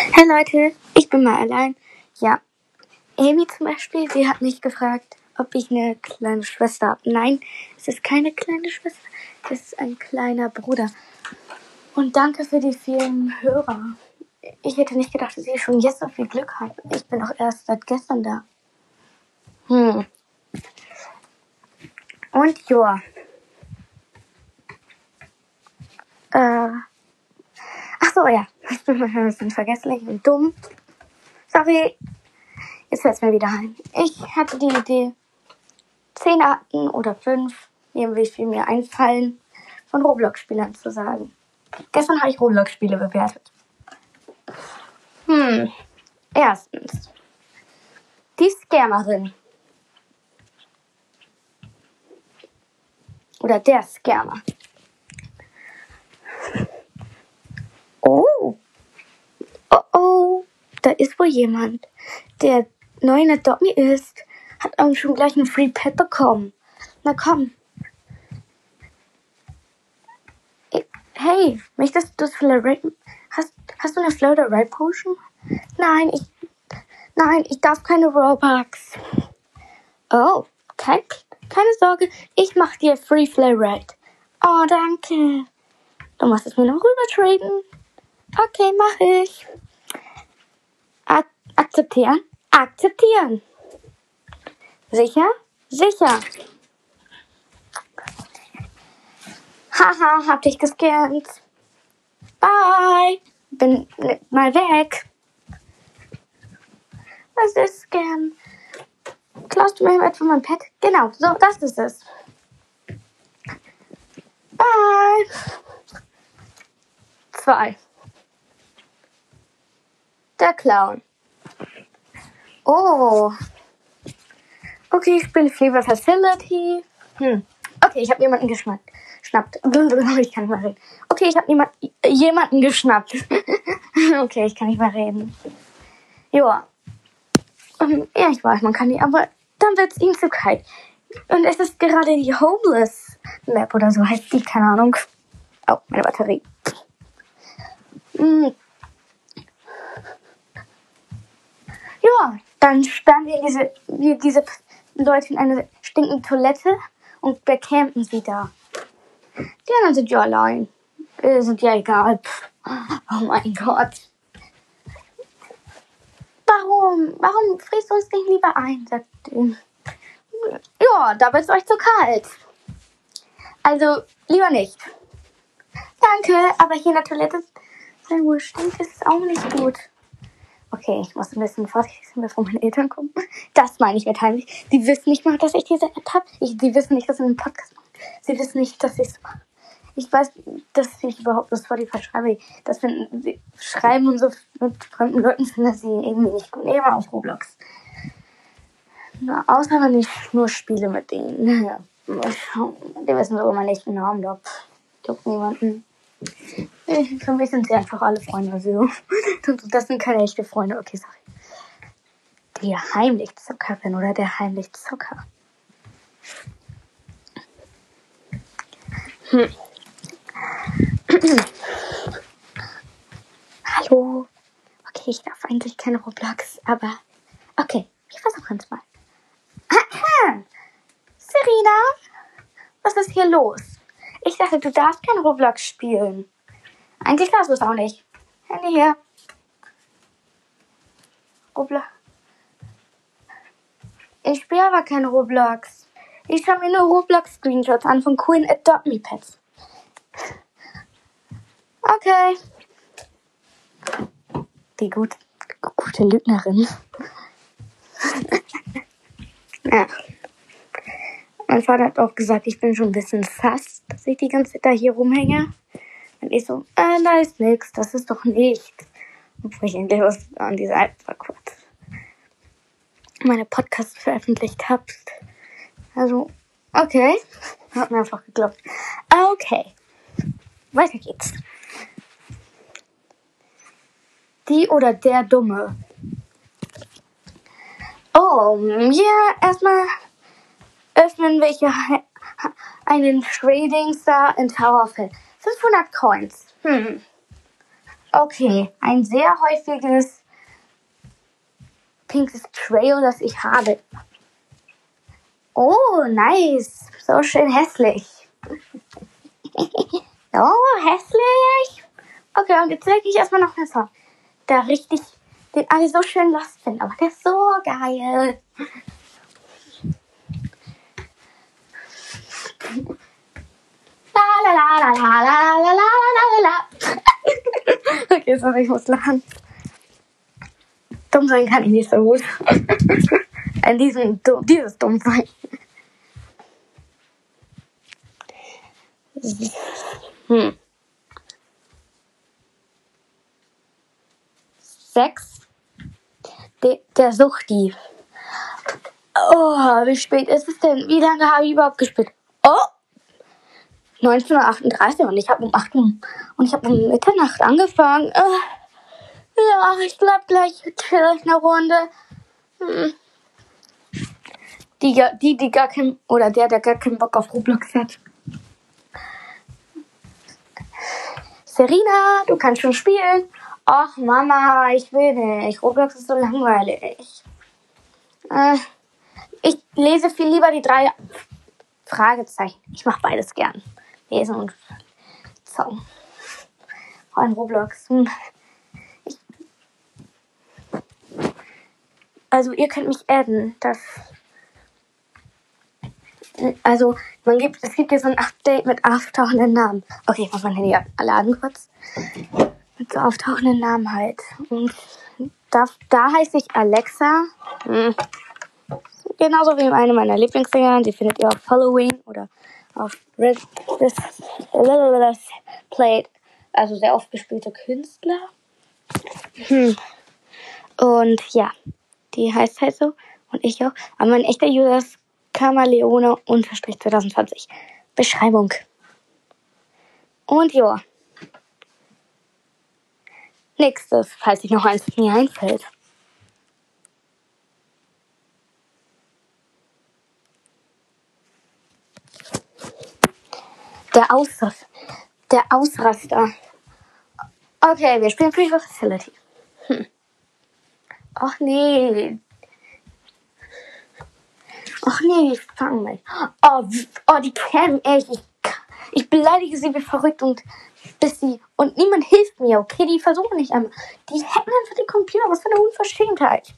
Hey Leute, ich bin mal allein. Ja, Amy zum Beispiel, sie hat mich gefragt, ob ich eine kleine Schwester habe. Nein, es ist keine kleine Schwester, es ist ein kleiner Bruder. Und danke für die vielen Hörer. Ich hätte nicht gedacht, dass ich schon jetzt so viel Glück habe. Ich bin auch erst seit gestern da. Hm. Und ja. Äh. Ach so, ja. Ich bin manchmal ein bisschen vergesslich und dumm. Sorry. Jetzt fällt es mir wieder ein. Ich hatte die Idee, zehn Arten oder fünf, wie viel mir einfallen, von Roblox-Spielern zu sagen. Gestern habe ich Roblox-Spiele bewertet. Hm. Erstens. Die Scammerin. Oder der Scammer. Oh. Oh oh. Da ist wohl jemand, der neu in Adopt Me ist. Hat auch schon gleich ein Free Pet bekommen. Na komm. Hey, möchtest du das Flare Hast, hast du eine Floater Red Potion? Nein, ich. Nein, ich darf keine Robux. Oh, kein, keine Sorge, ich mach dir Free Flare Red. Oh, danke. Du musst es mir noch rüber traden. Okay, mach ich. Ak akzeptieren? Akzeptieren. Sicher? Sicher. Haha, hab dich gescannt. Bye. Bin mal weg. Was ist Scam? Klaust du mir etwa mein Pet? Genau, so, das ist es. Bye. Zwei. Der Clown. Oh. Okay, ich bin Flavor Facility. Hm. Okay, ich habe jemanden geschnappt. Schnappt. Ich kann nicht mehr reden. Okay, ich habe jemand, jemanden geschnappt. okay, ich kann nicht mehr reden. Joa. Um, ja, ich weiß, man kann nicht, aber dann wird es ihm zu kalt. Und es ist gerade die Homeless Map oder so heißt die, keine Ahnung. Oh, meine Batterie. Hm. Ja, dann sperren wir diese, wir diese Leute in eine stinkende Toilette und becampen sie da. Die anderen sind ja allein. Die sind ja egal. Oh mein Gott. Warum? Warum frisst du uns nicht lieber ein? Sagt Ja, da wird es euch zu kalt. Also, lieber nicht. Danke, aber hier in der Toilette sein wohl stinkt, ist auch nicht gut. Okay, ich muss ein bisschen vorsichtig sein, bevor meine Eltern kommen. Das meine ich mit heimlich. Die wissen nicht mal, dass ich diese App habe. Die wissen nicht, dass ich einen Podcast mache. Sie wissen nicht, dass ich es mache. Ich weiß, dass ich überhaupt das Spotify schreibe. Das finden sie schreiben und so mit fremden Leuten finden sie irgendwie nicht gut. Immer auf Roblox. Na, außer wenn ich nur spiele mit denen. Ja. Die wissen sogar meinen echten Namen, doch. Juckt niemanden. Für mich sind sie einfach alle Freunde. Also, das sind keine echte Freunde. Okay, sorry. Die heimlich Zockerin oder der heimlich Zocker. Hm. Hallo. Okay, ich darf eigentlich keine Roblox, aber okay, ich versuche es mal. Serena, was ist hier los? Ich dachte, du darfst kein Roblox spielen. Eigentlich darfst du es auch nicht. Handy hier. Roblox. Ich spiele aber kein Roblox. Ich schaue mir nur Roblox-Screenshots an von coolen Adopt Me Pets. Okay. Die gut, gute Lügnerin. ja. Mein Vater hat auch gesagt, ich bin schon ein bisschen fast, dass ich die ganze Zeit da hier rumhänge. Und ich so, äh, da ist nix, das ist doch nicht. Obwohl ich endlich was an dieser App war kurz. Meine Podcasts veröffentlicht habe. Also, okay. Hat mir einfach geglaubt. Okay. Weiter geht's. Die oder der Dumme. Oh, ja, erstmal öffnen wir einen Trading Star in Tower of Hell. 500 Coins. Hm. Okay, ein sehr häufiges pinkes Trail, das ich habe. Oh, nice. So schön hässlich. oh, hässlich. Okay, und jetzt zeige ich erstmal noch einen Song, der richtig, den alle so schön lost finden. Aber der ist so geil. la la la la la la la la. Okay, sorry, ich muss lachen. Dumm sein kann ich nicht so gut. An diesem, dieses Dumm sein. Hm. Sechs. De, der Suchti. Oh, wie spät ist es denn? Wie lange habe ich überhaupt gespielt? Oh! 1938 und ich habe um 8 Uhr und ich habe um Mitternacht angefangen. Uh, ja, ich glaube gleich chill ich eine Runde. Hm. Die, die, die gar kein, oder der, der gar keinen Bock auf Roblox hat. Serena, du kannst schon spielen. Ach, Mama, ich will nicht. Roblox ist so langweilig. Äh, ich lese viel lieber die drei Fragezeichen. Ich mache beides gern. Lesen und Song. Vor allem Roblox. Hm. Also ihr könnt mich adden. Das also man gibt, es gibt hier so ein Update mit auftauchenden Namen. Okay, ich mach mein Handy laden kurz. Mit so auftauchenden Namen halt. Und da, da heiße ich Alexa. Hm. Genauso wie eine meiner Lieblingssänger. Die findet ihr auf Halloween oder auf Red, this, Played. Also sehr oft gespielte Künstler. Hm. Und ja, die heißt halt so. Und ich auch. Aber mein echter User ist Kamaleone 2020. Beschreibung. Und ja. Nächstes, falls sich noch eins mir einfällt. Der Ausraster. Der Ausraster. Okay, wir spielen Free Facility. Hm. Ach nee, Ach nee, ich fang mich. Oh, oh, die Cam, echt. Ich, ich beleidige sie wie verrückt und bis sie. Und niemand hilft mir, okay? Die versuchen nicht einmal. Die hacken einfach den Computer. Was für eine Unverschämtheit.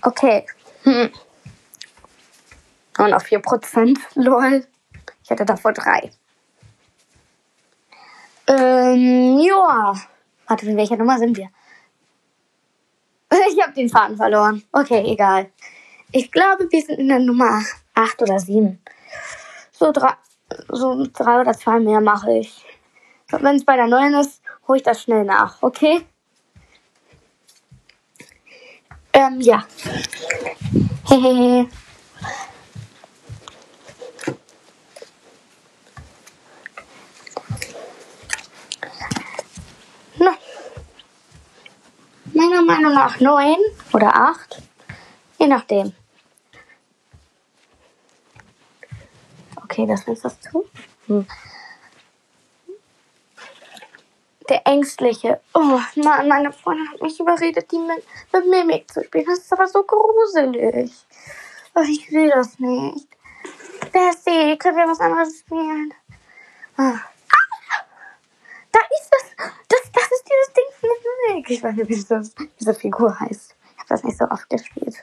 Okay. Hm. Und auf 4%. Lol. Ich hatte davor 3. Ähm, ja. Warte, in welcher Nummer sind wir? Ich habe den Faden verloren. Okay, egal. Ich glaube, wir sind in der Nummer 8 oder 7. So drei, so drei oder zwei mehr mache ich. Wenn es bei der 9 ist, hole ich das schnell nach, okay? Ähm, ja. Hehehe. meiner Meinung nach neun oder acht. Je nachdem. Okay, das ist das zu. Hm. Der Ängstliche. Oh Mann, meine Freundin hat mich überredet, die mit, mit Mimik zu spielen. Das ist aber so gruselig. Oh, ich will das nicht. Bessie, können wir was anderes spielen? Ah. Da ist das. Dieses Ding mit Mimik. Ich weiß nicht, wie das, diese Figur heißt. Ich habe das nicht so oft gespielt.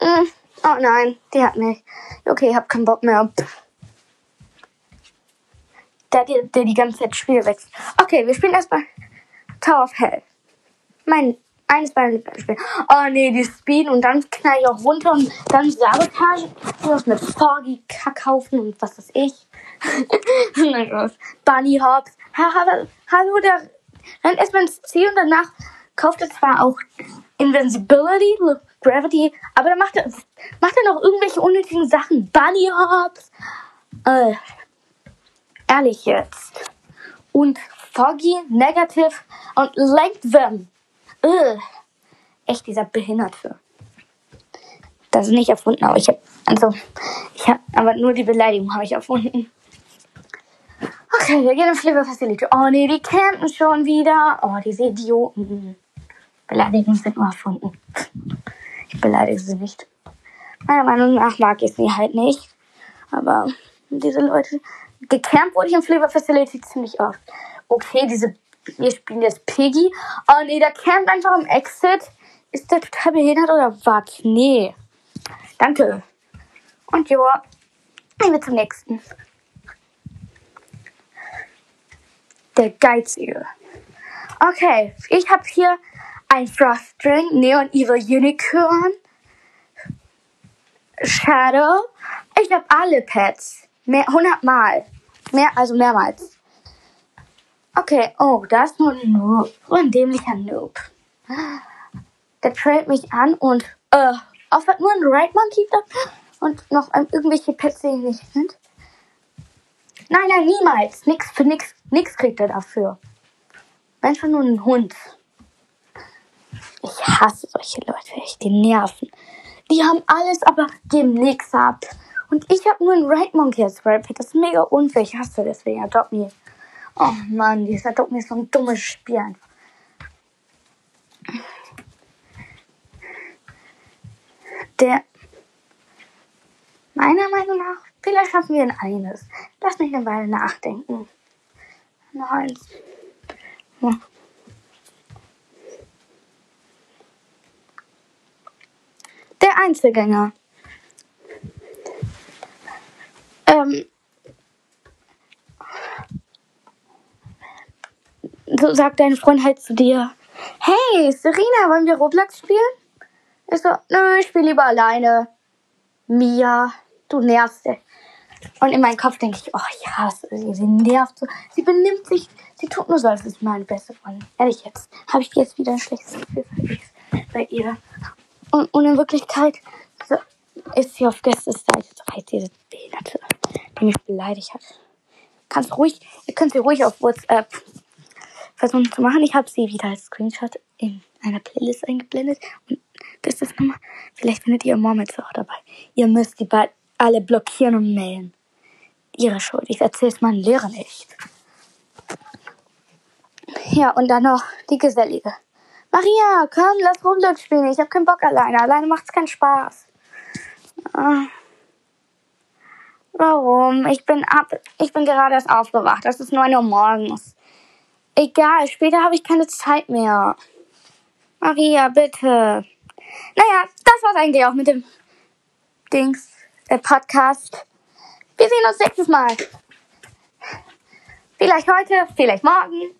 Mm. Oh nein, die hat mich. Okay, ich habe keinen Bock mehr. Der, der, der die ganze Zeit Spiel wechselt. Okay, wir spielen erstmal Tower of Hell. Mein, eines meiner Lieblingsspiele. Oh nee, die Speed und dann knall ich auch runter und dann Sabotage. Was mit Foggy, Kackhaufen und was weiß ich. Bunny Hops. Hallo, der rennt erstmal ins Ziel und danach kauft er zwar auch Invincibility, Gravity, aber dann macht er, macht er noch irgendwelche unnötigen Sachen. Bunny Hops. Äh, ehrlich jetzt. Und Foggy, Negative und Length Äh, echt dieser Behinderte. Das ist nicht erfunden, aber ich habe also ich habe aber nur die Beleidigung habe ich erfunden. Okay, wir gehen in Flavor Facility. Oh nee, die campen schon wieder. Oh, diese Idioten. Beleidigungen sind nur erfunden. Ich beleidige sie nicht. Meiner Meinung nach mag ich sie halt nicht. Aber diese Leute. Gecampt wurde ich in Flavor Facility ziemlich oft. Okay, diese. Wir spielen jetzt Piggy. Oh nee, der campt einfach am Exit. Ist der total behindert oder was? Nee. Danke. Und ja, gehen wir zum nächsten. Der Geizige. Okay, ich habe hier ein Frostring, Neon Evil Unicorn, Shadow. Ich habe alle Pets. Mehr, 100 Mal. Mehr, also mehrmals. Okay, oh, da ist nur ein Noob. So ein dämlicher Noob. Der trailt mich an und, äh, auf nur ein Right Monkey da und noch irgendwelche Pets, die nicht sind. Nein, nein, niemals. Nix für nix, nix kriegt er dafür. Einfach nur ein Hund. Ich hasse solche Leute, echt, die nerven. Die haben alles, aber geben nichts ab. Und ich habe nur ein Right Monkey als Pet. Das ist mega unfair. Ich hasse deswegen Adopt Me. Oh Mann, dieser Adopt Me ist so ein dummes Spiel einfach. Der, meiner Meinung nach, vielleicht schaffen wir ein eines. Lass mich eine Weile nachdenken. Noch eins. Der Einzelgänger. Ähm, so sagt dein Freund halt zu dir, hey, Serena, wollen wir Roblox spielen? Ich so, nö, ich spiele lieber alleine. Mia, du nervst. Ey. Und in meinem Kopf denke ich, oh, hasse sie, nervt so. Sie benimmt sich, sie tut nur so, als ist meine beste Freundin. Ehrlich jetzt, habe ich jetzt wieder ein schlechtes Gefühl bei ihr. Und, und in Wirklichkeit so, ist sie auf Gästeseite, so heißt diese Behinderte, die mich beleidigt hat. Kannst ruhig, ihr könnt sie ruhig auf WhatsApp versuchen zu machen. Ich habe sie wieder als Screenshot in einer Playlist eingeblendet. Und das ist nochmal, vielleicht findet ihr Mom jetzt auch dabei. Ihr müsst die beiden alle blockieren und mailen. Ihre Schuld. Ich erzähl's meinen Lehrern nicht. Ja, und dann noch die Gesellige. Maria, komm, lass Roblox spielen. Ich habe keinen Bock alleine. Alleine macht's keinen Spaß. Ah. Warum? Ich bin ab, ich bin gerade erst aufgewacht. Das ist 9 Uhr morgens. Egal, später habe ich keine Zeit mehr. Maria, bitte. Naja, das war's eigentlich auch mit dem Dings, der Podcast. Wir sehen uns nächstes Mal. Vielleicht heute, vielleicht morgen,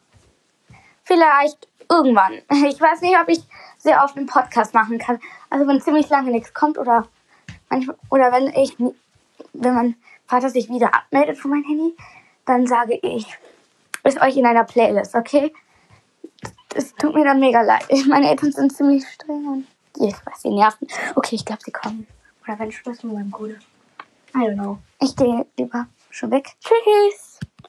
vielleicht irgendwann. Ich weiß nicht, ob ich sehr oft einen Podcast machen kann. Also wenn ziemlich lange nichts kommt oder manchmal, oder wenn ich, wenn mein Vater sich wieder abmeldet von meinem Handy, dann sage ich, ist euch in einer Playlist, okay? Es tut mir dann mega leid. Meine Eltern sind ziemlich streng und ich weiß, sie nerven. Okay, ich glaube, sie kommen. Oder wenn Schluss mit meinem Bruder. I don't know. Ich gehe lieber schon weg. Tschüss.